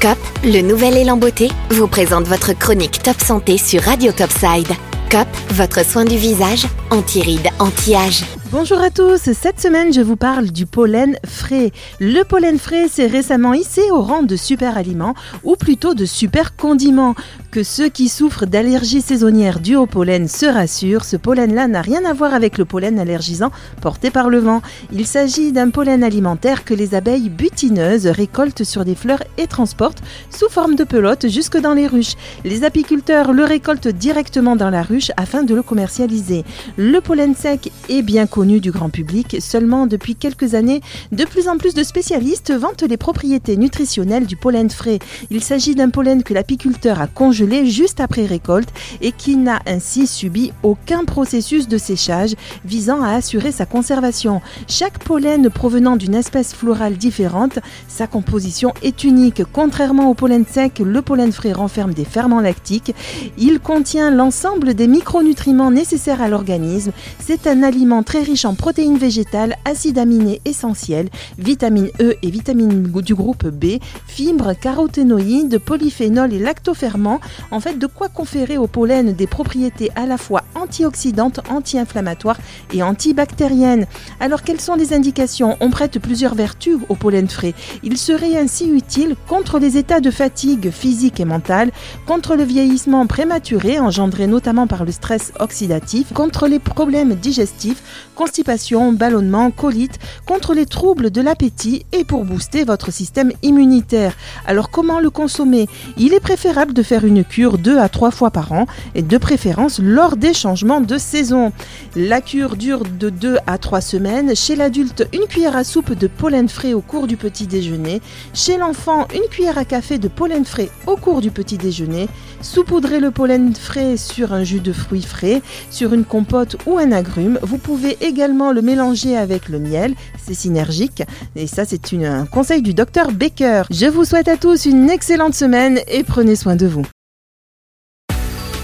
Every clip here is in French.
COP, le nouvel élan beauté, vous présente votre chronique Top Santé sur Radio Topside. COP, votre soin du visage, anti-rides, anti-âge. Bonjour à tous, cette semaine je vous parle du pollen frais. Le pollen frais s'est récemment hissé au rang de super aliment ou plutôt de super condiment. Que ceux qui souffrent d'allergies saisonnières dues au pollen se rassurent, ce pollen-là n'a rien à voir avec le pollen allergisant porté par le vent. Il s'agit d'un pollen alimentaire que les abeilles butineuses récoltent sur des fleurs et transportent sous forme de pelote jusque dans les ruches. Les apiculteurs le récoltent directement dans la ruche afin de le commercialiser. Le pollen sec est bien connu du grand public, seulement depuis quelques années, de plus en plus de spécialistes vantent les propriétés nutritionnelles du pollen frais. Il s'agit d'un pollen que l'apiculteur a congelé juste après récolte et qui n'a ainsi subi aucun processus de séchage visant à assurer sa conservation. Chaque pollen provenant d'une espèce florale différente, sa composition est unique. Contrairement au pollen sec, le pollen frais renferme des ferments lactiques. Il contient l'ensemble des micronutriments nécessaires à l'organisme. C'est un aliment très en protéines végétales, acides aminés essentiels, vitamine E et vitamines du groupe B, fibres, caroténoïdes, polyphénols et lactoferments. En fait, de quoi conférer au pollen des propriétés à la fois antioxydantes, anti-inflammatoires et antibactériennes. Alors, quelles sont les indications? On prête plusieurs vertus au pollen frais. Il serait ainsi utile contre les états de fatigue physique et mentale, contre le vieillissement prématuré engendré notamment par le stress oxydatif, contre les problèmes digestifs, constipation, ballonnement, colite, contre les troubles de l'appétit et pour booster votre système immunitaire. Alors comment le consommer? Il est préférable de faire une cure deux à trois fois par an et de préférence lors des changements de saison. La cure dure de 2 à 3 semaines. Chez l'adulte, une cuillère à soupe de pollen frais au cours du petit déjeuner. Chez l'enfant, une cuillère à café de pollen frais au cours du petit déjeuner. Saupoudrez le pollen frais sur un jus de fruits frais, sur une compote ou un agrume. Vous pouvez également le mélanger avec le miel, c'est synergique. Et ça, c'est un conseil du docteur Baker. Je vous souhaite à tous une excellente semaine et prenez soin de vous.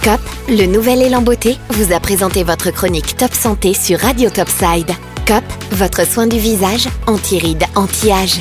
COP, le nouvel élan beauté, vous a présenté votre chronique Top Santé sur Radio Topside. COP, votre soin du visage, anti-rides, anti-âge.